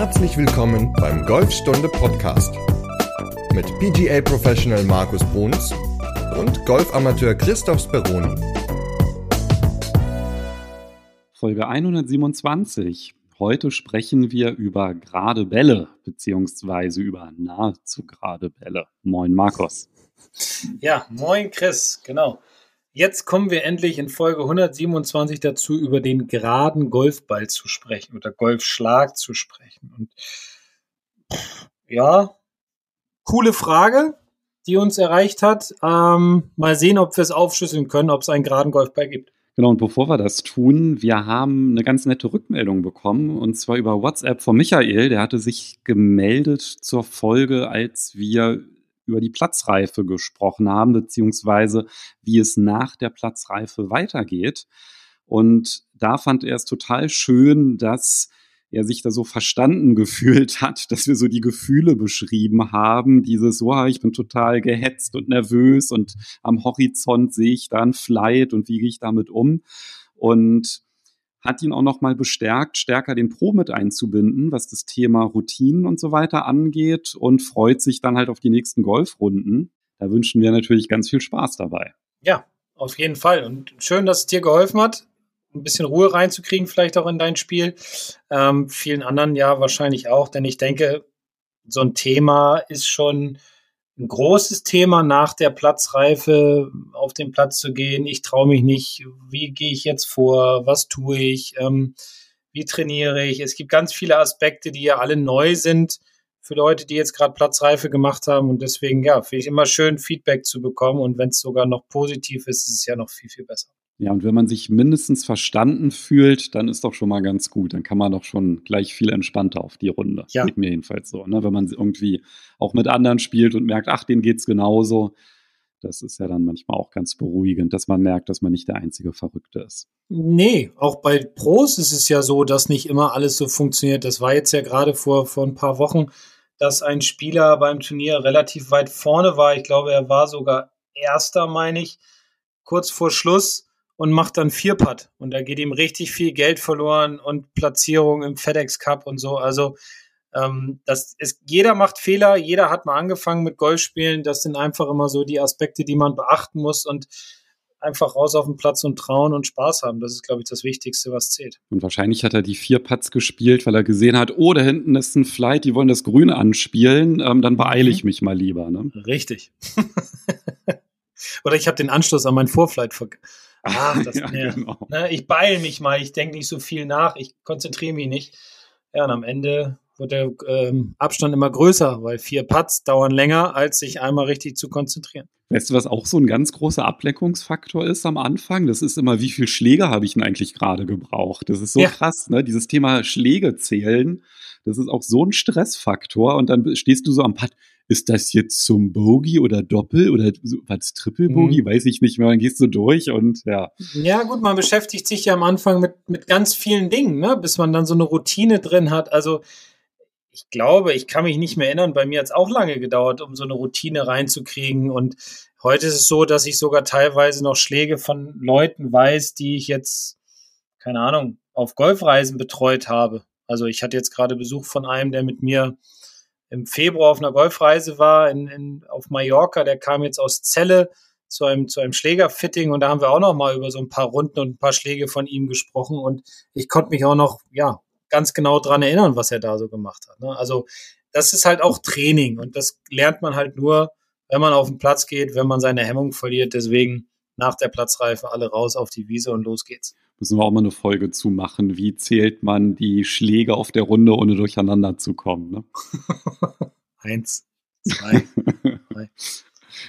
Herzlich willkommen beim Golfstunde Podcast mit PGA Professional Markus Bruns und Golfamateur Christoph Speroni. Folge 127. Heute sprechen wir über gerade Bälle, beziehungsweise über nahezu gerade Bälle. Moin, Markus. Ja, moin, Chris, genau. Jetzt kommen wir endlich in Folge 127 dazu, über den geraden Golfball zu sprechen oder Golfschlag zu sprechen. Und ja, coole Frage, die uns erreicht hat. Ähm, mal sehen, ob wir es aufschlüsseln können, ob es einen geraden Golfball gibt. Genau, und bevor wir das tun, wir haben eine ganz nette Rückmeldung bekommen, und zwar über WhatsApp von Michael. Der hatte sich gemeldet zur Folge, als wir über die Platzreife gesprochen haben, beziehungsweise wie es nach der Platzreife weitergeht. Und da fand er es total schön, dass er sich da so verstanden gefühlt hat, dass wir so die Gefühle beschrieben haben. Dieses, wow, ich bin total gehetzt und nervös und am Horizont sehe ich da ein Flight und wie gehe ich damit um? Und hat ihn auch nochmal bestärkt, stärker den Pro mit einzubinden, was das Thema Routinen und so weiter angeht und freut sich dann halt auf die nächsten Golfrunden. Da wünschen wir natürlich ganz viel Spaß dabei. Ja, auf jeden Fall. Und schön, dass es dir geholfen hat ein bisschen Ruhe reinzukriegen, vielleicht auch in dein Spiel. Ähm, vielen anderen ja wahrscheinlich auch, denn ich denke, so ein Thema ist schon ein großes Thema nach der Platzreife auf den Platz zu gehen. Ich traue mich nicht. Wie gehe ich jetzt vor? Was tue ich? Ähm, wie trainiere ich? Es gibt ganz viele Aspekte, die ja alle neu sind für Leute, die jetzt gerade Platzreife gemacht haben. Und deswegen, ja, finde ich immer schön, Feedback zu bekommen. Und wenn es sogar noch positiv ist, ist es ja noch viel, viel besser. Ja, und wenn man sich mindestens verstanden fühlt, dann ist doch schon mal ganz gut. Dann kann man doch schon gleich viel entspannter auf die Runde. Ja. Geht mir jedenfalls so. Ne? Wenn man irgendwie auch mit anderen spielt und merkt, ach, denen geht's genauso. Das ist ja dann manchmal auch ganz beruhigend, dass man merkt, dass man nicht der einzige Verrückte ist. Nee, auch bei Pros ist es ja so, dass nicht immer alles so funktioniert. Das war jetzt ja gerade vor, vor ein paar Wochen, dass ein Spieler beim Turnier relativ weit vorne war. Ich glaube, er war sogar Erster, meine ich, kurz vor Schluss und macht dann vier Putt. Und da geht ihm richtig viel Geld verloren und Platzierung im FedEx Cup und so. Also ähm, das ist, jeder macht Fehler, jeder hat mal angefangen mit Golfspielen. Das sind einfach immer so die Aspekte, die man beachten muss und einfach raus auf den Platz und trauen und Spaß haben. Das ist, glaube ich, das Wichtigste, was zählt. Und wahrscheinlich hat er die vier Putts gespielt, weil er gesehen hat, oh, da hinten ist ein Flight, die wollen das Grüne anspielen, ähm, dann beeile ich mhm. mich mal lieber. Ne? Richtig. Oder ich habe den Anschluss an mein Vorflight ver ach, das, ja, ja, genau. ne, ich beeile mich mal, ich denke nicht so viel nach, ich konzentriere mich nicht. Ja, und am Ende wird der ähm, Abstand immer größer, weil vier Putts dauern länger, als sich einmal richtig zu konzentrieren. Weißt du, was auch so ein ganz großer Ableckungsfaktor ist am Anfang? Das ist immer, wie viel Schläge habe ich denn eigentlich gerade gebraucht? Das ist so ja. krass, ne? Dieses Thema Schläge zählen, das ist auch so ein Stressfaktor. Und dann stehst du so am Putt, ist das jetzt zum Bogey oder Doppel oder was Triple Bogey, mhm. weiß ich nicht mehr. Dann gehst du durch und ja. Ja, gut, man beschäftigt sich ja am Anfang mit, mit ganz vielen Dingen, ne? bis man dann so eine Routine drin hat. Also ich glaube, ich kann mich nicht mehr erinnern, bei mir hat es auch lange gedauert, um so eine Routine reinzukriegen. Und heute ist es so, dass ich sogar teilweise noch Schläge von Leuten weiß, die ich jetzt, keine Ahnung, auf Golfreisen betreut habe. Also ich hatte jetzt gerade Besuch von einem, der mit mir im Februar auf einer Golfreise war in, in, auf Mallorca. Der kam jetzt aus Celle zu einem, zu einem Schlägerfitting und da haben wir auch noch mal über so ein paar Runden und ein paar Schläge von ihm gesprochen und ich konnte mich auch noch, ja, ganz genau dran erinnern, was er da so gemacht hat. Ne? Also das ist halt auch Training und das lernt man halt nur, wenn man auf den Platz geht, wenn man seine Hemmung verliert. Deswegen nach der Platzreife alle raus auf die Wiese und los geht's. Müssen wir auch mal eine Folge zu machen. Wie zählt man die Schläge auf der Runde, ohne durcheinander zu kommen? Ne? Eins, zwei, drei.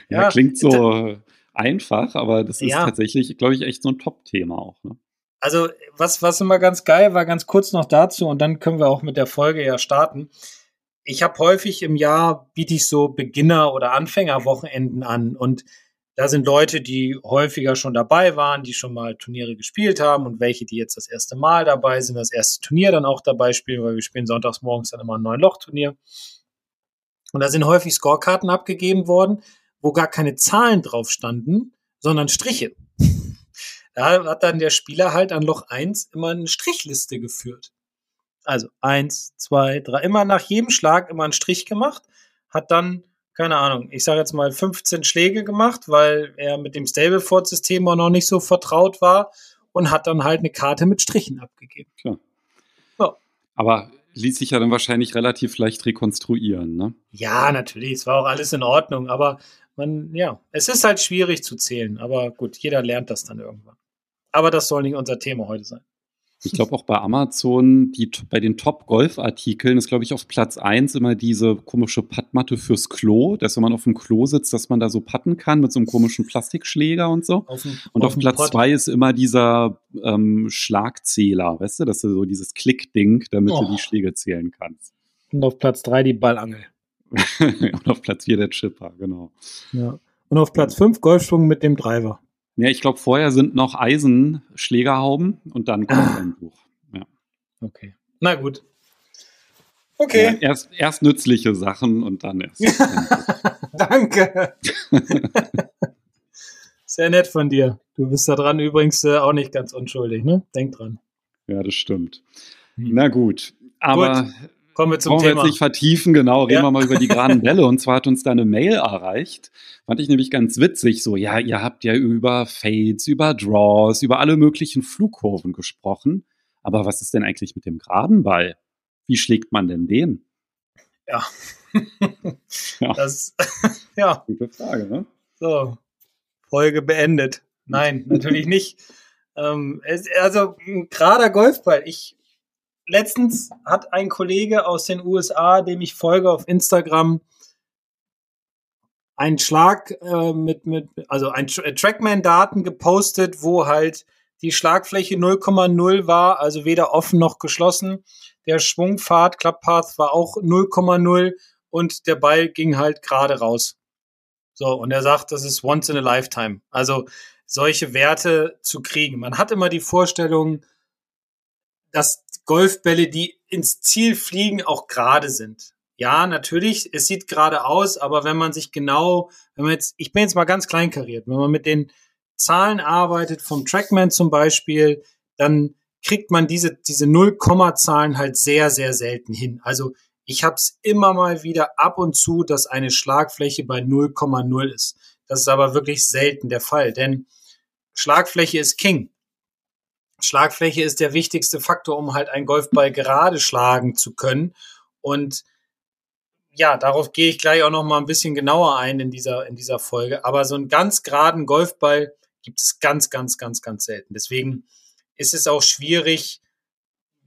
Ja, ja, klingt so einfach, aber das ist ja. tatsächlich, glaube ich, echt so ein Top-Thema auch. Ne? Also, was, was immer ganz geil war, ganz kurz noch dazu, und dann können wir auch mit der Folge ja starten. Ich habe häufig im Jahr, biete ich so Beginner- oder Anfängerwochenenden an. Und da sind Leute, die häufiger schon dabei waren, die schon mal Turniere gespielt haben und welche, die jetzt das erste Mal dabei sind, das erste Turnier dann auch dabei spielen, weil wir spielen sonntags morgens dann immer ein neun Loch-Turnier. Und da sind häufig Scorekarten abgegeben worden, wo gar keine Zahlen drauf standen, sondern Striche. Da hat dann der Spieler halt an Loch 1 immer eine Strichliste geführt. Also eins, zwei, drei, immer nach jedem Schlag immer einen Strich gemacht, hat dann, keine Ahnung, ich sage jetzt mal 15 Schläge gemacht, weil er mit dem Stableford-System auch noch nicht so vertraut war und hat dann halt eine Karte mit Strichen abgegeben. Klar. So. Aber ließ sich ja dann wahrscheinlich relativ leicht rekonstruieren, ne? Ja, natürlich, es war auch alles in Ordnung, aber man, ja, es ist halt schwierig zu zählen, aber gut, jeder lernt das dann irgendwann. Aber das soll nicht unser Thema heute sein. Ich glaube auch bei Amazon, die, bei den Top-Golf-Artikeln ist, glaube ich, auf Platz 1 immer diese komische Pattmatte fürs Klo, dass wenn man auf dem Klo sitzt, dass man da so patten kann mit so einem komischen Plastikschläger und so. Auf dem, und auf, auf Platz 2 ist immer dieser ähm, Schlagzähler, weißt du, dass du so dieses Klick-Ding, damit oh. du die Schläge zählen kannst. Und auf Platz 3 die Ballangel. und auf Platz 4 der Chipper, genau. Ja. Und auf Platz 5 Golfschwung mit dem Driver. Ja, ich glaube, vorher sind noch Eisenschlägerhauben und dann kommt ah. ein Buch. Ja. Okay. Na gut. Okay. Ja, erst, erst nützliche Sachen und dann erst. Danke. Sehr nett von dir. Du bist da dran übrigens äh, auch nicht ganz unschuldig, ne? Denk dran. Ja, das stimmt. Hm. Na gut. Aber gut. Kommen wir zum Thema. Wir jetzt nicht vertiefen, genau, reden ja. wir mal über die geraden Bälle. Und zwar hat uns da eine Mail erreicht. Fand ich nämlich ganz witzig. So, ja, ihr habt ja über Fades, über Draws, über alle möglichen Flugkurven gesprochen. Aber was ist denn eigentlich mit dem geraden Ball? Wie schlägt man denn den? Ja. ja. Das, ja. Gute Frage, ne? So. Folge beendet. Nein, natürlich nicht. Ähm, es, also, ein gerader Golfball. Ich letztens hat ein Kollege aus den USA, dem ich folge auf Instagram, einen Schlag äh, mit, mit, also ein äh, Trackman-Daten gepostet, wo halt die Schlagfläche 0,0 war, also weder offen noch geschlossen. Der Schwungpfad, Clubpath war auch 0,0 und der Ball ging halt gerade raus. So, und er sagt, das ist once in a lifetime. Also solche Werte zu kriegen. Man hat immer die Vorstellung, dass Golfbälle, die ins Ziel fliegen, auch gerade sind. Ja, natürlich, es sieht gerade aus, aber wenn man sich genau, wenn man jetzt, ich bin jetzt mal ganz kleinkariert, wenn man mit den Zahlen arbeitet, vom Trackman zum Beispiel, dann kriegt man diese, diese Null-Komma-Zahlen halt sehr, sehr selten hin. Also ich habe es immer mal wieder ab und zu, dass eine Schlagfläche bei 0,0 ist. Das ist aber wirklich selten der Fall, denn Schlagfläche ist King. Schlagfläche ist der wichtigste Faktor, um halt einen Golfball gerade schlagen zu können. Und ja, darauf gehe ich gleich auch noch mal ein bisschen genauer ein in dieser, in dieser Folge. Aber so einen ganz geraden Golfball gibt es ganz, ganz, ganz, ganz selten. Deswegen ist es auch schwierig,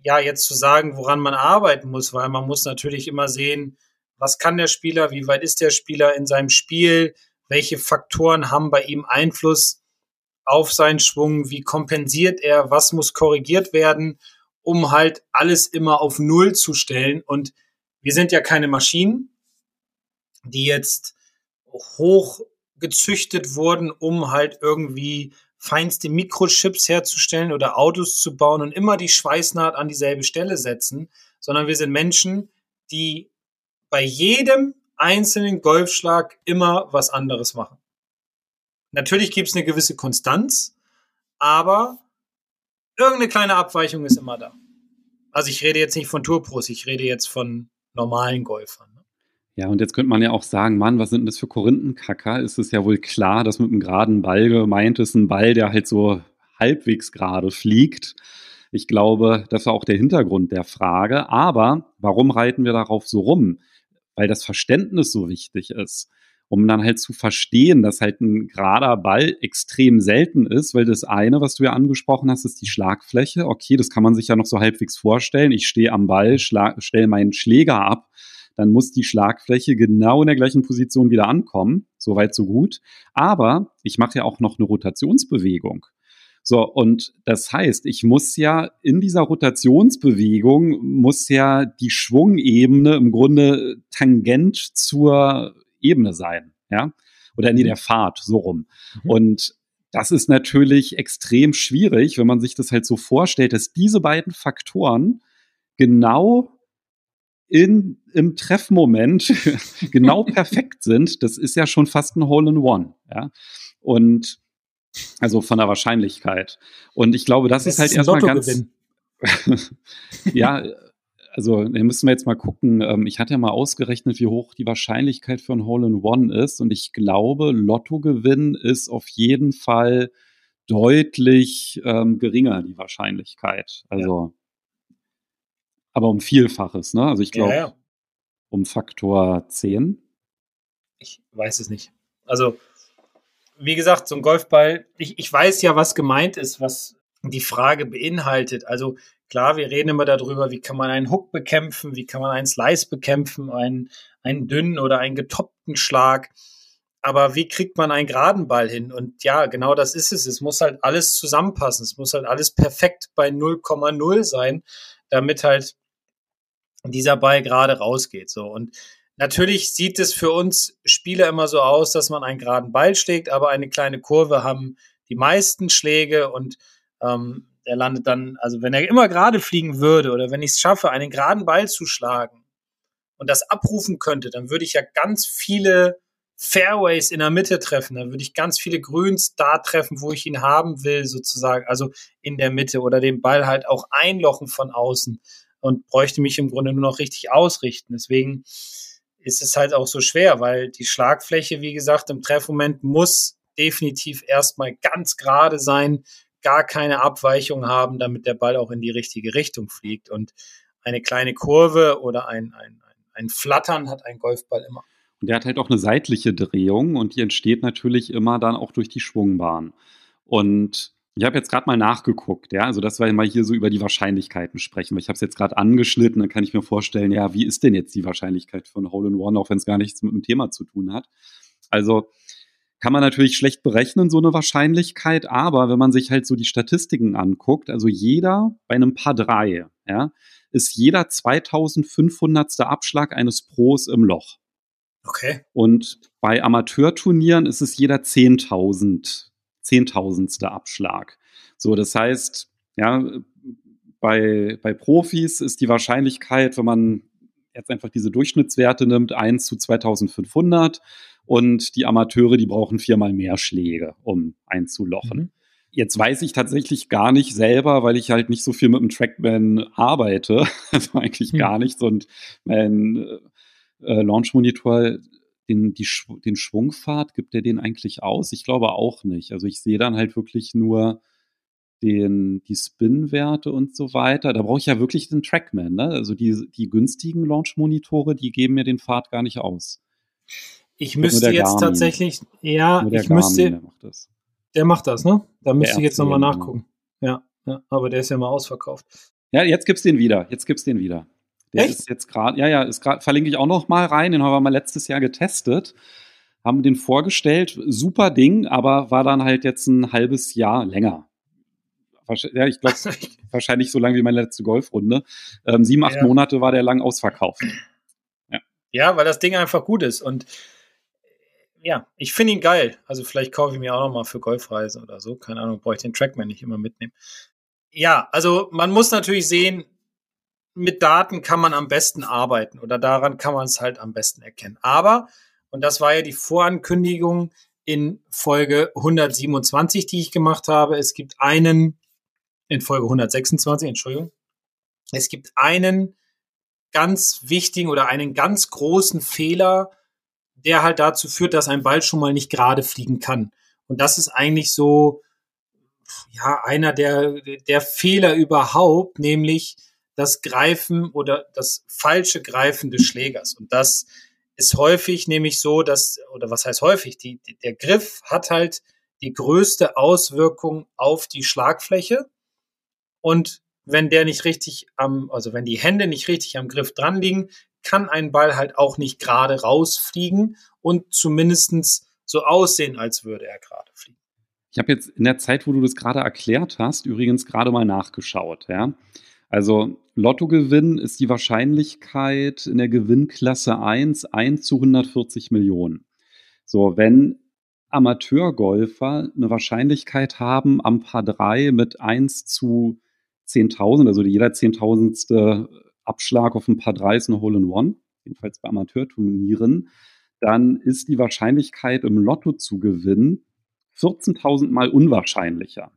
ja, jetzt zu sagen, woran man arbeiten muss, weil man muss natürlich immer sehen, was kann der Spieler, wie weit ist der Spieler in seinem Spiel, welche Faktoren haben bei ihm Einfluss auf seinen Schwung, wie kompensiert er, was muss korrigiert werden, um halt alles immer auf Null zu stellen. Und wir sind ja keine Maschinen, die jetzt hoch gezüchtet wurden, um halt irgendwie feinste Mikrochips herzustellen oder Autos zu bauen und immer die Schweißnaht an dieselbe Stelle setzen, sondern wir sind Menschen, die bei jedem einzelnen Golfschlag immer was anderes machen. Natürlich gibt es eine gewisse Konstanz, aber irgendeine kleine Abweichung ist immer da. Also ich rede jetzt nicht von Tourpros, ich rede jetzt von normalen Golfern. Ne? Ja, und jetzt könnte man ja auch sagen, Mann, was sind denn das für Korinthenkacker? Ist es ja wohl klar, dass mit einem geraden Ball gemeint ist, ein Ball, der halt so halbwegs gerade fliegt. Ich glaube, das war auch der Hintergrund der Frage. Aber warum reiten wir darauf so rum? Weil das Verständnis so wichtig ist um dann halt zu verstehen, dass halt ein gerader Ball extrem selten ist, weil das eine, was du ja angesprochen hast, ist die Schlagfläche. Okay, das kann man sich ja noch so halbwegs vorstellen. Ich stehe am Ball, stelle meinen Schläger ab, dann muss die Schlagfläche genau in der gleichen Position wieder ankommen. Soweit, so gut. Aber ich mache ja auch noch eine Rotationsbewegung. So, und das heißt, ich muss ja in dieser Rotationsbewegung, muss ja die Schwungebene im Grunde tangent zur Ebene sein, ja, oder nee, mhm. der Fahrt, so rum. Mhm. Und das ist natürlich extrem schwierig, wenn man sich das halt so vorstellt, dass diese beiden Faktoren genau in, im Treffmoment genau perfekt sind. Das ist ja schon fast ein Hole in One, ja. Und also von der Wahrscheinlichkeit. Und ich glaube, das, das ist halt ist erstmal ganz. ja, also da müssen wir jetzt mal gucken. Ähm, ich hatte ja mal ausgerechnet, wie hoch die Wahrscheinlichkeit für ein Hole in One ist. Und ich glaube, Lottogewinn ist auf jeden Fall deutlich ähm, geringer, die Wahrscheinlichkeit. Also, ja. aber um Vielfaches, ne? Also ich glaube, ja, ja. um Faktor 10. Ich weiß es nicht. Also, wie gesagt, so ein Golfball, ich, ich weiß ja, was gemeint ist, was die Frage beinhaltet. Also klar, wir reden immer darüber, wie kann man einen Hook bekämpfen, wie kann man einen Slice bekämpfen, einen, einen dünnen oder einen getoppten Schlag. Aber wie kriegt man einen geraden Ball hin? Und ja, genau das ist es. Es muss halt alles zusammenpassen. Es muss halt alles perfekt bei 0,0 sein, damit halt dieser Ball gerade rausgeht. So. Und natürlich sieht es für uns Spieler immer so aus, dass man einen geraden Ball schlägt, aber eine kleine Kurve haben die meisten Schläge und ähm, der landet dann, also wenn er immer gerade fliegen würde oder wenn ich es schaffe, einen geraden Ball zu schlagen und das abrufen könnte, dann würde ich ja ganz viele Fairways in der Mitte treffen. Dann würde ich ganz viele Grüns da treffen, wo ich ihn haben will, sozusagen. Also in der Mitte oder den Ball halt auch einlochen von außen und bräuchte mich im Grunde nur noch richtig ausrichten. Deswegen ist es halt auch so schwer, weil die Schlagfläche, wie gesagt, im Treffmoment muss definitiv erstmal ganz gerade sein, gar keine Abweichung haben, damit der Ball auch in die richtige Richtung fliegt. Und eine kleine Kurve oder ein, ein, ein Flattern hat ein Golfball immer. Und der hat halt auch eine seitliche Drehung und die entsteht natürlich immer dann auch durch die Schwungbahn. Und ich habe jetzt gerade mal nachgeguckt, ja, also dass wir mal hier so über die Wahrscheinlichkeiten sprechen, weil ich habe es jetzt gerade angeschnitten, dann kann ich mir vorstellen, ja, wie ist denn jetzt die Wahrscheinlichkeit von Hole in One, auch wenn es gar nichts mit dem Thema zu tun hat. Also kann man natürlich schlecht berechnen, so eine Wahrscheinlichkeit, aber wenn man sich halt so die Statistiken anguckt, also jeder bei einem Paar drei, ja, ist jeder 2500. Abschlag eines Pros im Loch. Okay. Und bei Amateurturnieren ist es jeder 10.000, zehntausendste Abschlag. So, das heißt, ja, bei, bei Profis ist die Wahrscheinlichkeit, wenn man jetzt einfach diese Durchschnittswerte nimmt, 1 zu 2500 und die Amateure, die brauchen viermal mehr Schläge, um einzulochen. Mhm. Jetzt weiß ich tatsächlich gar nicht selber, weil ich halt nicht so viel mit dem Trackman arbeite, also eigentlich mhm. gar nichts und mein äh, äh, Launch-Monitor den, die, den Schwungpfad, gibt der den eigentlich aus? Ich glaube auch nicht. Also ich sehe dann halt wirklich nur den, die Spin-Werte und so weiter. Da brauche ich ja wirklich den Trackman. Ne? Also die, die günstigen Launch-Monitore, die geben mir den Pfad gar nicht aus. Ich müsste jetzt Garmin. tatsächlich, ja, ich Garmin, müsste. Der macht das. Der macht das, ne? Da müsste ich jetzt nochmal nachgucken. Ja, ja, aber der ist ja mal ausverkauft. Ja, jetzt gibt's den wieder. Jetzt gibt's den wieder. Der Echt? ist jetzt gerade, ja, ja, ist gerade, verlinke ich auch noch mal rein, den haben wir mal letztes Jahr getestet, haben den vorgestellt, super Ding, aber war dann halt jetzt ein halbes Jahr länger. Ja, ich glaube, wahrscheinlich so lange wie meine letzte Golfrunde. Ähm, sieben, acht ja. Monate war der lang ausverkauft. Ja. ja, weil das Ding einfach gut ist und ja, ich finde ihn geil. Also vielleicht kaufe ich mir auch noch mal für Golfreise oder so. Keine Ahnung, brauche ich den Trackman nicht immer mitnehmen. Ja, also man muss natürlich sehen, mit Daten kann man am besten arbeiten oder daran kann man es halt am besten erkennen. Aber, und das war ja die Vorankündigung in Folge 127, die ich gemacht habe, es gibt einen, in Folge 126, Entschuldigung, es gibt einen ganz wichtigen oder einen ganz großen Fehler, der halt dazu führt, dass ein Ball schon mal nicht gerade fliegen kann. Und das ist eigentlich so, ja, einer der, der Fehler überhaupt, nämlich, das Greifen oder das falsche Greifen des Schlägers. Und das ist häufig nämlich so, dass, oder was heißt häufig, die, der Griff hat halt die größte Auswirkung auf die Schlagfläche. Und wenn der nicht richtig am, also wenn die Hände nicht richtig am Griff dran liegen, kann ein Ball halt auch nicht gerade rausfliegen und zumindestens so aussehen, als würde er gerade fliegen. Ich habe jetzt in der Zeit, wo du das gerade erklärt hast, übrigens gerade mal nachgeschaut, ja. Also Lottogewinn ist die Wahrscheinlichkeit in der Gewinnklasse 1, 1 zu 140 Millionen. So, wenn Amateurgolfer eine Wahrscheinlichkeit haben am Paar 3 mit 1 zu 10.000, also jeder zehntausendste Abschlag auf ein Paar 3 ist eine Hole in One, jedenfalls bei Amateurturnieren, dann ist die Wahrscheinlichkeit im Lotto zu gewinnen 14.000 mal unwahrscheinlicher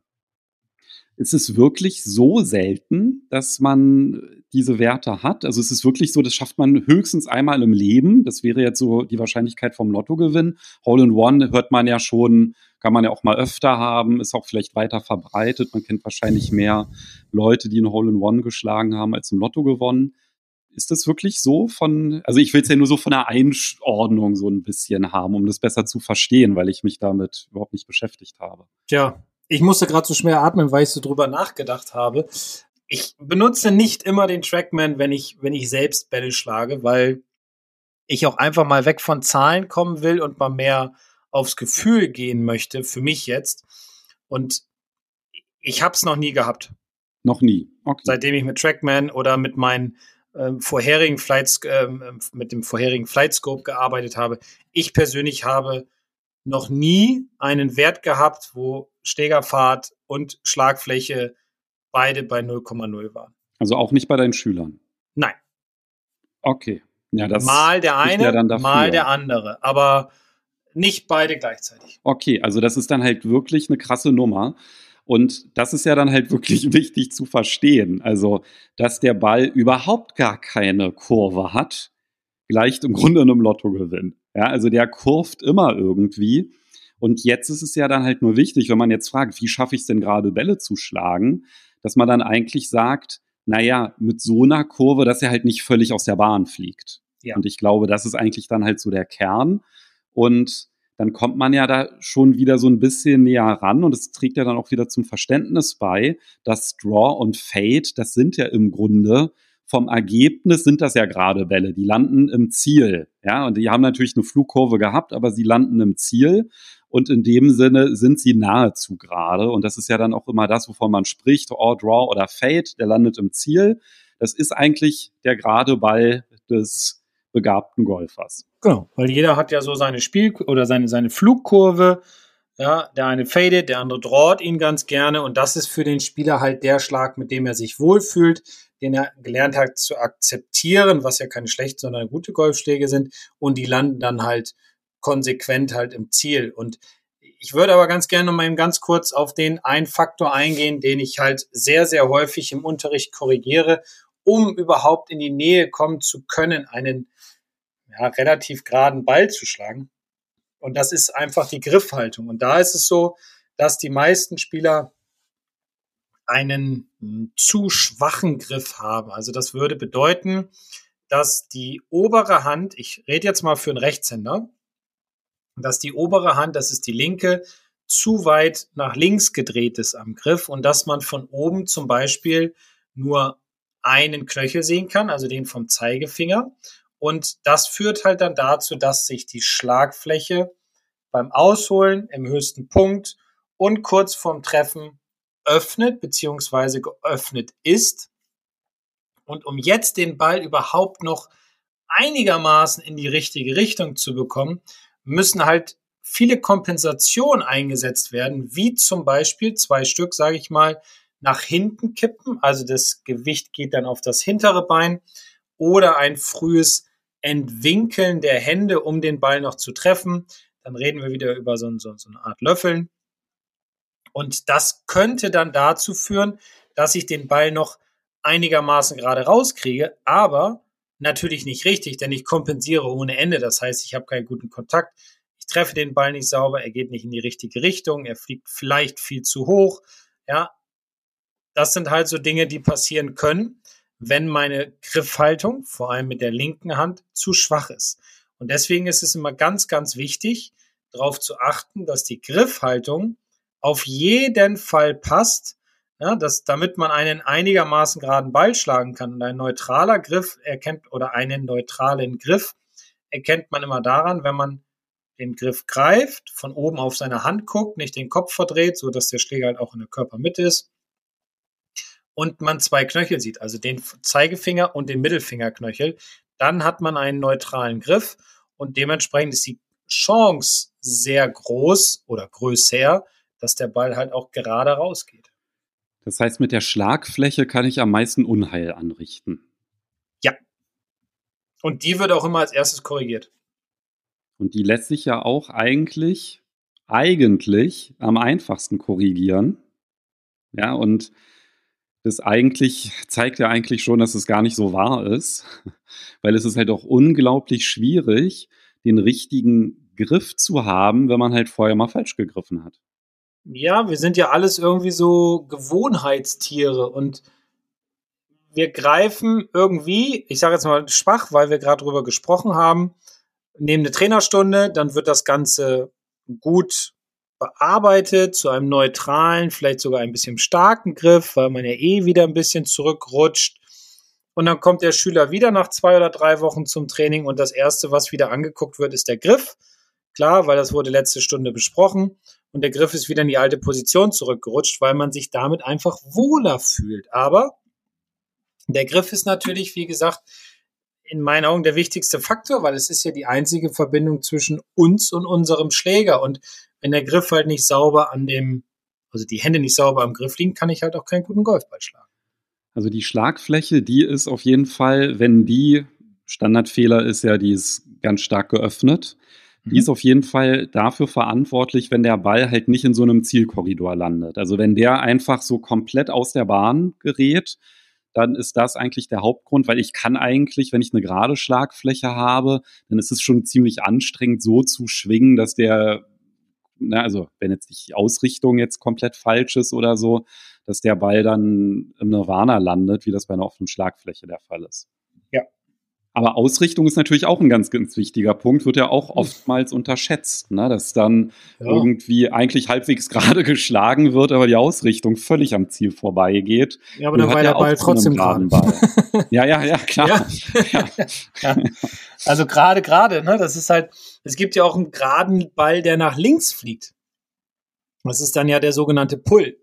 ist es wirklich so selten, dass man diese Werte hat. Also es ist wirklich so, das schafft man höchstens einmal im Leben. Das wäre jetzt so die Wahrscheinlichkeit vom Lottogewinn. Hole in One hört man ja schon, kann man ja auch mal öfter haben, ist auch vielleicht weiter verbreitet. Man kennt wahrscheinlich mehr Leute, die ein Hole in One geschlagen haben, als im Lotto gewonnen. Ist das wirklich so von, also ich will es ja nur so von der Einordnung so ein bisschen haben, um das besser zu verstehen, weil ich mich damit überhaupt nicht beschäftigt habe. Tja, ich musste gerade so schwer atmen, weil ich so drüber nachgedacht habe. Ich benutze nicht immer den Trackman, wenn ich, wenn ich selbst Bälle schlage, weil ich auch einfach mal weg von Zahlen kommen will und mal mehr aufs Gefühl gehen möchte, für mich jetzt. Und ich habe es noch nie gehabt. Noch nie. Okay. Seitdem ich mit Trackman oder mit meinen äh, vorherigen Flights, äh, mit dem vorherigen Flightscope gearbeitet habe. Ich persönlich habe noch nie einen Wert gehabt, wo Stegerfahrt und Schlagfläche beide bei 0,0 waren. Also auch nicht bei deinen Schülern? Nein. Okay. Ja, mal der eine, ja mal der andere, aber nicht beide gleichzeitig. Okay, also das ist dann halt wirklich eine krasse Nummer. Und das ist ja dann halt wirklich wichtig zu verstehen. Also, dass der Ball überhaupt gar keine Kurve hat, gleicht im Grunde einem Lottogewinn. Ja, also der kurft immer irgendwie. Und jetzt ist es ja dann halt nur wichtig, wenn man jetzt fragt, wie schaffe ich es denn gerade Bälle zu schlagen, dass man dann eigentlich sagt, naja, mit so einer Kurve, dass er halt nicht völlig aus der Bahn fliegt. Ja. Und ich glaube, das ist eigentlich dann halt so der Kern. Und dann kommt man ja da schon wieder so ein bisschen näher ran und es trägt ja dann auch wieder zum Verständnis bei, dass Draw und Fade, das sind ja im Grunde vom Ergebnis sind das ja gerade Bälle, die landen im Ziel. Ja, und die haben natürlich eine Flugkurve gehabt, aber sie landen im Ziel. Und in dem Sinne sind sie nahezu gerade. Und das ist ja dann auch immer das, wovon man spricht, All Draw oder Fade, der landet im Ziel. Das ist eigentlich der gerade Ball des begabten Golfers. Genau, weil jeder hat ja so seine Spiel- oder seine, seine Flugkurve. Ja, der eine fadet, der andere drawt ihn ganz gerne. Und das ist für den Spieler halt der Schlag, mit dem er sich wohlfühlt den er gelernt hat zu akzeptieren, was ja keine schlechten, sondern gute Golfschläge sind. Und die landen dann halt konsequent halt im Ziel. Und ich würde aber ganz gerne mal ganz kurz auf den einen Faktor eingehen, den ich halt sehr, sehr häufig im Unterricht korrigiere, um überhaupt in die Nähe kommen zu können, einen ja, relativ geraden Ball zu schlagen. Und das ist einfach die Griffhaltung. Und da ist es so, dass die meisten Spieler einen hm, zu schwachen Griff haben. Also das würde bedeuten, dass die obere Hand, ich rede jetzt mal für einen Rechtshänder, dass die obere Hand, das ist die linke, zu weit nach links gedreht ist am Griff und dass man von oben zum Beispiel nur einen Knöchel sehen kann, also den vom Zeigefinger. Und das führt halt dann dazu, dass sich die Schlagfläche beim Ausholen im höchsten Punkt und kurz vorm Treffen öffnet bzw. geöffnet ist. Und um jetzt den Ball überhaupt noch einigermaßen in die richtige Richtung zu bekommen, müssen halt viele Kompensationen eingesetzt werden, wie zum Beispiel zwei Stück, sage ich mal, nach hinten kippen, also das Gewicht geht dann auf das hintere Bein oder ein frühes Entwinkeln der Hände, um den Ball noch zu treffen. Dann reden wir wieder über so, so, so eine Art Löffeln. Und das könnte dann dazu führen, dass ich den Ball noch einigermaßen gerade rauskriege, aber natürlich nicht richtig, denn ich kompensiere ohne Ende. Das heißt, ich habe keinen guten Kontakt. Ich treffe den Ball nicht sauber, er geht nicht in die richtige Richtung, er fliegt vielleicht viel zu hoch. Ja, das sind halt so Dinge, die passieren können, wenn meine Griffhaltung, vor allem mit der linken Hand, zu schwach ist. Und deswegen ist es immer ganz, ganz wichtig, darauf zu achten, dass die Griffhaltung auf jeden Fall passt, ja, dass, damit man einen einigermaßen geraden Ball schlagen kann. Und ein neutraler Griff erkennt oder einen neutralen Griff erkennt man immer daran, wenn man den Griff greift, von oben auf seine Hand guckt, nicht den Kopf verdreht, so dass der Schläger halt auch in der Körpermitte ist. Und man zwei Knöchel sieht, also den Zeigefinger und den Mittelfingerknöchel, dann hat man einen neutralen Griff und dementsprechend ist die Chance sehr groß oder größer, dass der Ball halt auch gerade rausgeht. Das heißt, mit der Schlagfläche kann ich am meisten Unheil anrichten. Ja. Und die wird auch immer als erstes korrigiert. Und die lässt sich ja auch eigentlich, eigentlich am einfachsten korrigieren. Ja, und Das eigentlich zeigt ja eigentlich schon, dass es gar nicht so wahr ist, weil es ist halt auch unglaublich schwierig, den richtigen Griff zu haben, wenn man halt vorher mal falsch gegriffen hat. Ja, wir sind ja alles irgendwie so Gewohnheitstiere und wir greifen irgendwie, ich sage jetzt mal schwach, weil wir gerade drüber gesprochen haben, nehmen eine Trainerstunde, dann wird das Ganze gut bearbeitet zu einem neutralen, vielleicht sogar ein bisschen starken Griff, weil man ja eh wieder ein bisschen zurückrutscht. Und dann kommt der Schüler wieder nach zwei oder drei Wochen zum Training und das erste, was wieder angeguckt wird, ist der Griff. Klar, weil das wurde letzte Stunde besprochen und der Griff ist wieder in die alte Position zurückgerutscht, weil man sich damit einfach wohler fühlt. Aber der Griff ist natürlich, wie gesagt, in meinen Augen der wichtigste Faktor, weil es ist ja die einzige Verbindung zwischen uns und unserem Schläger. Und wenn der Griff halt nicht sauber an dem, also die Hände nicht sauber am Griff liegen, kann ich halt auch keinen guten Golfball schlagen. Also die Schlagfläche, die ist auf jeden Fall, wenn die Standardfehler ist ja, die ist ganz stark geöffnet. Die mhm. ist auf jeden Fall dafür verantwortlich, wenn der Ball halt nicht in so einem Zielkorridor landet. Also wenn der einfach so komplett aus der Bahn gerät, dann ist das eigentlich der Hauptgrund, weil ich kann eigentlich, wenn ich eine gerade Schlagfläche habe, dann ist es schon ziemlich anstrengend, so zu schwingen, dass der, na, also wenn jetzt die Ausrichtung jetzt komplett falsch ist oder so, dass der Ball dann im Nirvana landet, wie das bei einer offenen Schlagfläche der Fall ist. Aber Ausrichtung ist natürlich auch ein ganz, ganz wichtiger Punkt, wird ja auch oftmals unterschätzt, ne? dass dann ja. irgendwie eigentlich halbwegs gerade geschlagen wird, aber die Ausrichtung völlig am Ziel vorbeigeht. Ja, aber dann war der Ball trotzdem gerade. ja, ja, ja, klar. Ja. ja. Also gerade, gerade, ne? das ist halt, es gibt ja auch einen geraden Ball, der nach links fliegt. Das ist dann ja der sogenannte Pull.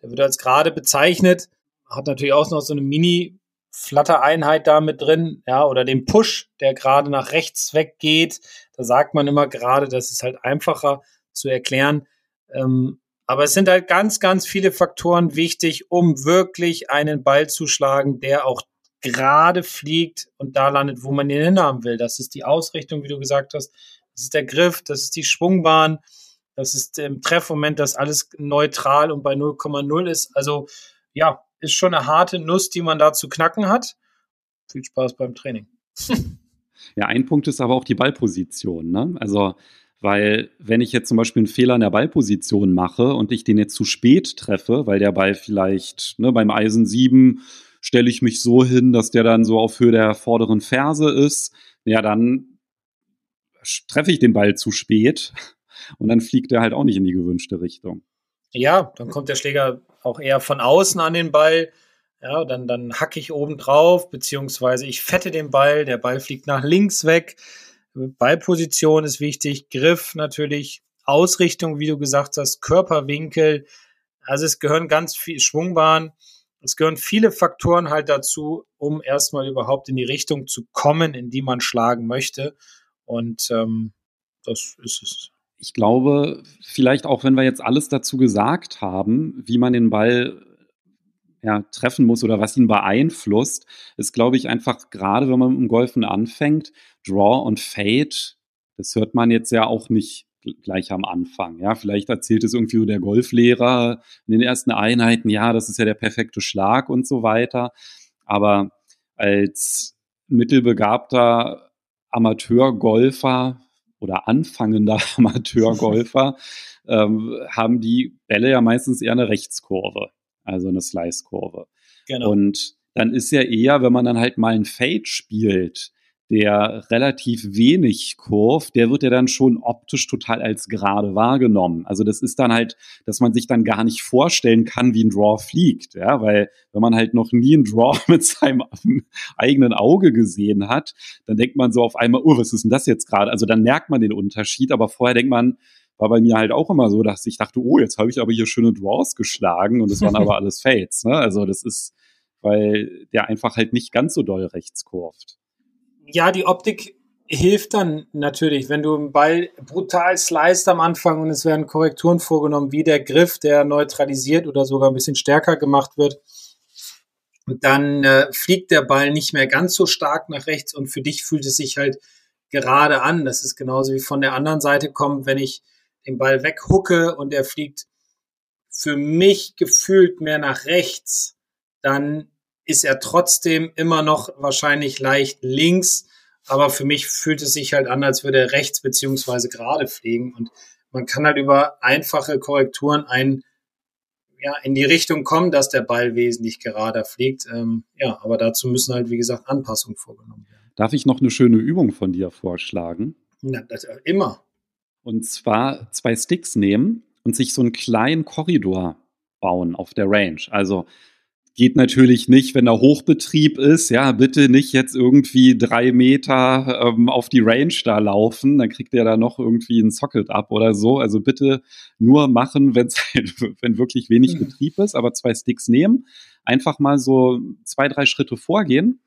Der wird als gerade bezeichnet, hat natürlich auch noch so eine Mini- Flutter-Einheit da mit drin, ja, oder den Push, der gerade nach rechts weggeht. Da sagt man immer gerade, das ist halt einfacher zu erklären. Ähm, aber es sind halt ganz, ganz viele Faktoren wichtig, um wirklich einen Ball zu schlagen, der auch gerade fliegt und da landet, wo man ihn hinhaben will. Das ist die Ausrichtung, wie du gesagt hast. Das ist der Griff, das ist die Schwungbahn, das ist im Treffmoment, dass alles neutral und bei 0,0 ist. Also ja, ist schon eine harte Nuss, die man da zu knacken hat. Viel Spaß beim Training. ja, ein Punkt ist aber auch die Ballposition. Ne? Also, weil wenn ich jetzt zum Beispiel einen Fehler in der Ballposition mache und ich den jetzt zu spät treffe, weil der Ball vielleicht ne, beim Eisen 7 stelle ich mich so hin, dass der dann so auf Höhe der vorderen Ferse ist, ja, dann treffe ich den Ball zu spät und dann fliegt er halt auch nicht in die gewünschte Richtung. Ja, dann kommt der Schläger auch eher von außen an den Ball. Ja, dann, dann hacke ich oben drauf, beziehungsweise ich fette den Ball, der Ball fliegt nach links weg. Ballposition ist wichtig, Griff natürlich, Ausrichtung, wie du gesagt hast, Körperwinkel. Also es gehören ganz viel Schwungbahn. Es gehören viele Faktoren halt dazu, um erstmal überhaupt in die Richtung zu kommen, in die man schlagen möchte. Und ähm, das ist es ich glaube, vielleicht auch wenn wir jetzt alles dazu gesagt haben, wie man den Ball ja, treffen muss oder was ihn beeinflusst, ist, glaube ich, einfach gerade, wenn man im Golfen anfängt, Draw und Fade, das hört man jetzt ja auch nicht gleich am Anfang. Ja, vielleicht erzählt es irgendwie so der Golflehrer in den ersten Einheiten, ja, das ist ja der perfekte Schlag und so weiter. Aber als mittelbegabter Amateurgolfer oder anfangender Amateurgolfer ähm, haben die Bälle ja meistens eher eine Rechtskurve, also eine Slice-Kurve. Genau. Und dann ist ja eher, wenn man dann halt mal ein Fade spielt, der relativ wenig kurvt, der wird ja dann schon optisch total als gerade wahrgenommen. Also das ist dann halt, dass man sich dann gar nicht vorstellen kann, wie ein Draw fliegt, ja, weil wenn man halt noch nie ein Draw mit seinem eigenen Auge gesehen hat, dann denkt man so auf einmal, oh, was ist denn das jetzt gerade? Also dann merkt man den Unterschied, aber vorher denkt man, war bei mir halt auch immer so, dass ich dachte, oh, jetzt habe ich aber hier schöne Draws geschlagen und das waren aber alles Fades, ne? Also das ist, weil der einfach halt nicht ganz so doll rechts kurvt ja, die Optik hilft dann natürlich, wenn du einen Ball brutal sliced am Anfang und es werden Korrekturen vorgenommen, wie der Griff, der neutralisiert oder sogar ein bisschen stärker gemacht wird. Dann äh, fliegt der Ball nicht mehr ganz so stark nach rechts und für dich fühlt es sich halt gerade an. Das ist genauso wie von der anderen Seite kommt, wenn ich den Ball weghucke und er fliegt für mich gefühlt mehr nach rechts dann ist er trotzdem immer noch wahrscheinlich leicht links. Aber für mich fühlt es sich halt an, als würde er rechts beziehungsweise gerade fliegen. Und man kann halt über einfache Korrekturen ein, ja, in die Richtung kommen, dass der Ball wesentlich gerader fliegt. Ähm, ja, aber dazu müssen halt, wie gesagt, Anpassungen vorgenommen werden. Darf ich noch eine schöne Übung von dir vorschlagen? Ja, das, äh, immer. Und zwar zwei Sticks nehmen und sich so einen kleinen Korridor bauen auf der Range. Also geht natürlich nicht, wenn da Hochbetrieb ist. Ja, bitte nicht jetzt irgendwie drei Meter ähm, auf die Range da laufen. Dann kriegt ihr da noch irgendwie ein Socket ab oder so. Also bitte nur machen, wenn's halt, wenn wirklich wenig mhm. Betrieb ist, aber zwei Sticks nehmen. Einfach mal so zwei, drei Schritte vorgehen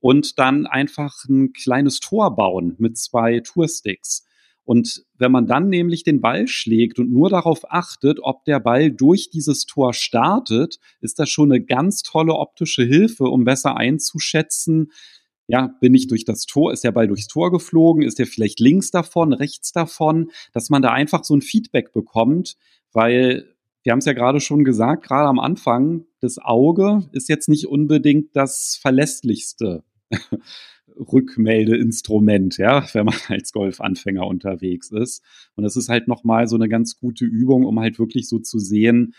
und dann einfach ein kleines Tor bauen mit zwei Toursticks. Und wenn man dann nämlich den Ball schlägt und nur darauf achtet, ob der Ball durch dieses Tor startet, ist das schon eine ganz tolle optische Hilfe, um besser einzuschätzen, ja, bin ich durch das Tor, ist der Ball durchs Tor geflogen, ist der vielleicht links davon, rechts davon, dass man da einfach so ein Feedback bekommt, weil wir haben es ja gerade schon gesagt, gerade am Anfang, das Auge ist jetzt nicht unbedingt das verlässlichste Rückmeldeinstrument, ja, wenn man als Golfanfänger unterwegs ist. Und das ist halt nochmal so eine ganz gute Übung, um halt wirklich so zu sehen,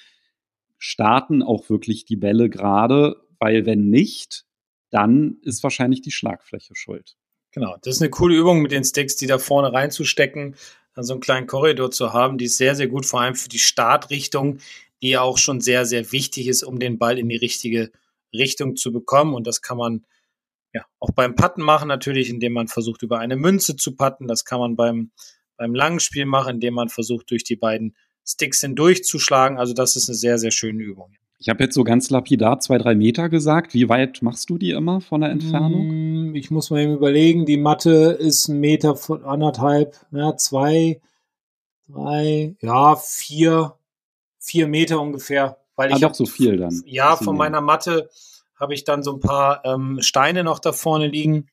starten auch wirklich die Bälle gerade, weil wenn nicht, dann ist wahrscheinlich die Schlagfläche schuld. Genau, das ist eine coole Übung mit den Sticks, die da vorne reinzustecken, dann so einen kleinen Korridor zu haben, die ist sehr, sehr gut, vor allem für die Startrichtung, die ja auch schon sehr, sehr wichtig ist, um den Ball in die richtige Richtung zu bekommen. Und das kann man ja, auch beim Patten machen natürlich, indem man versucht, über eine Münze zu patten. Das kann man beim, beim langen Spiel machen, indem man versucht, durch die beiden Sticks hindurchzuschlagen. Also das ist eine sehr, sehr schöne Übung. Ich habe jetzt so ganz lapidar zwei, drei Meter gesagt. Wie weit machst du die immer von der Entfernung? Mm, ich muss mal eben überlegen. Die Matte ist ein Meter von anderthalb, ja, zwei, drei, ja, vier, vier Meter ungefähr. Weil ah, ich doch so viel dann. Ja, von meiner Matte habe ich dann so ein paar ähm, Steine noch da vorne liegen,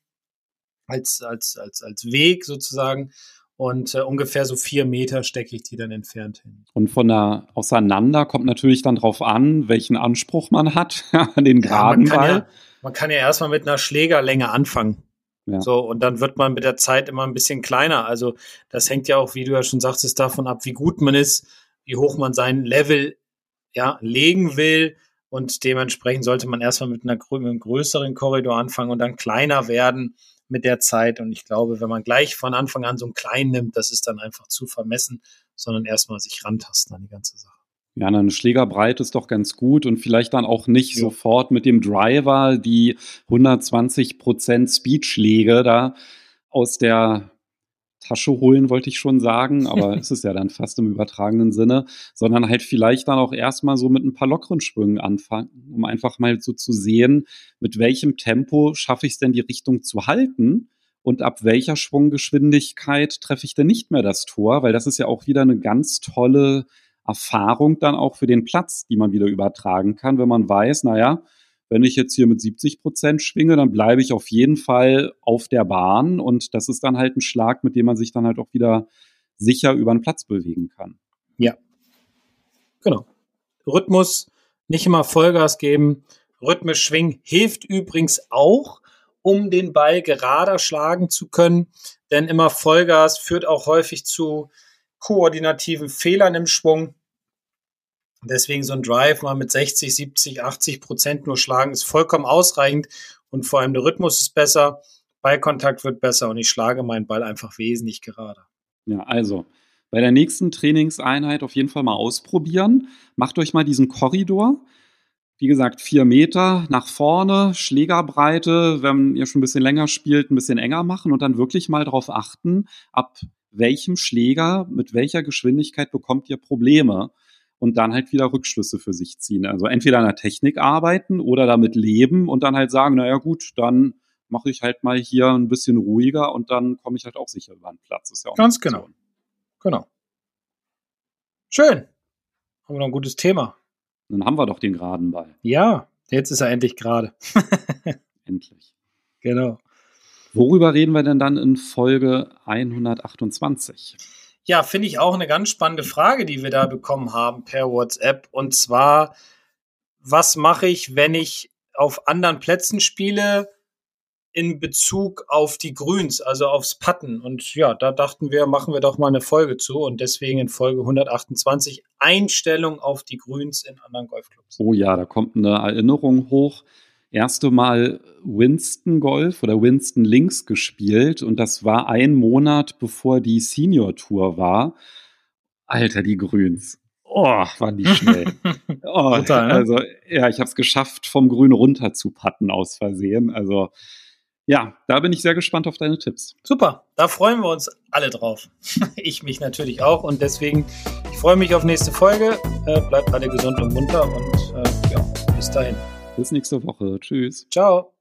als, als, als, als Weg sozusagen. Und äh, ungefähr so vier Meter stecke ich die dann entfernt hin. Und von der Auseinander kommt natürlich dann drauf an, welchen Anspruch man hat an den geraden ja, Ball. Ja, man kann ja erstmal mit einer Schlägerlänge anfangen. Ja. So, und dann wird man mit der Zeit immer ein bisschen kleiner. Also, das hängt ja auch, wie du ja schon sagtest, davon ab, wie gut man ist, wie hoch man sein Level ja, legen will. Und dementsprechend sollte man erstmal mit, einer, mit einem größeren Korridor anfangen und dann kleiner werden mit der Zeit. Und ich glaube, wenn man gleich von Anfang an so einen kleinen nimmt, das ist dann einfach zu vermessen, sondern erstmal sich rantasten an die ganze Sache. Ja, eine Schlägerbreite ist doch ganz gut und vielleicht dann auch nicht ja. sofort mit dem Driver die 120 Prozent Speedschläge da aus der Tasche holen, wollte ich schon sagen, aber es ist ja dann fast im übertragenen Sinne, sondern halt vielleicht dann auch erstmal so mit ein paar lockeren Schwüngen anfangen, um einfach mal so zu sehen, mit welchem Tempo schaffe ich es denn, die Richtung zu halten und ab welcher Schwunggeschwindigkeit treffe ich denn nicht mehr das Tor, weil das ist ja auch wieder eine ganz tolle Erfahrung dann auch für den Platz, die man wieder übertragen kann, wenn man weiß, naja, wenn ich jetzt hier mit 70 Prozent schwinge, dann bleibe ich auf jeden Fall auf der Bahn und das ist dann halt ein Schlag, mit dem man sich dann halt auch wieder sicher über den Platz bewegen kann. Ja, genau. Rhythmus, nicht immer Vollgas geben. Rhythmisch schwingen hilft übrigens auch, um den Ball gerader schlagen zu können, denn immer Vollgas führt auch häufig zu koordinativen Fehlern im Schwung. Deswegen so ein Drive mal mit 60, 70, 80 Prozent nur schlagen ist vollkommen ausreichend und vor allem der Rhythmus ist besser, Ballkontakt wird besser und ich schlage meinen Ball einfach wesentlich gerader. Ja, also bei der nächsten Trainingseinheit auf jeden Fall mal ausprobieren. Macht euch mal diesen Korridor. Wie gesagt, vier Meter nach vorne, Schlägerbreite, wenn ihr schon ein bisschen länger spielt, ein bisschen enger machen und dann wirklich mal darauf achten, ab welchem Schläger, mit welcher Geschwindigkeit bekommt ihr Probleme und dann halt wieder Rückschlüsse für sich ziehen. Also entweder an der Technik arbeiten oder damit leben und dann halt sagen, naja gut, dann mache ich halt mal hier ein bisschen ruhiger und dann komme ich halt auch sicher über den Platz. Das ist ja auch Ganz genau. Genau. Schön. Haben wir noch ein gutes Thema. Dann haben wir doch den geraden Ball. Ja, jetzt ist er endlich gerade. endlich. Genau. Worüber reden wir denn dann in Folge 128? Ja, finde ich auch eine ganz spannende Frage, die wir da bekommen haben per WhatsApp. Und zwar, was mache ich, wenn ich auf anderen Plätzen spiele in Bezug auf die Grüns, also aufs Patten. Und ja, da dachten wir, machen wir doch mal eine Folge zu und deswegen in Folge 128 Einstellung auf die Grüns in anderen Golfclubs. Oh ja, da kommt eine Erinnerung hoch. Erste Mal Winston Golf oder Winston Links gespielt und das war ein Monat bevor die Senior Tour war. Alter, die Grüns. Oh, waren die schnell. Oh, Total, ne? Also, ja, ich habe es geschafft, vom Grün runter zu patten aus Versehen. Also, ja, da bin ich sehr gespannt auf deine Tipps. Super, da freuen wir uns alle drauf. ich mich natürlich auch und deswegen, ich freue mich auf nächste Folge. Äh, bleibt alle gesund und munter und äh, ja, bis dahin. Bis nächste Woche. Tschüss. Ciao.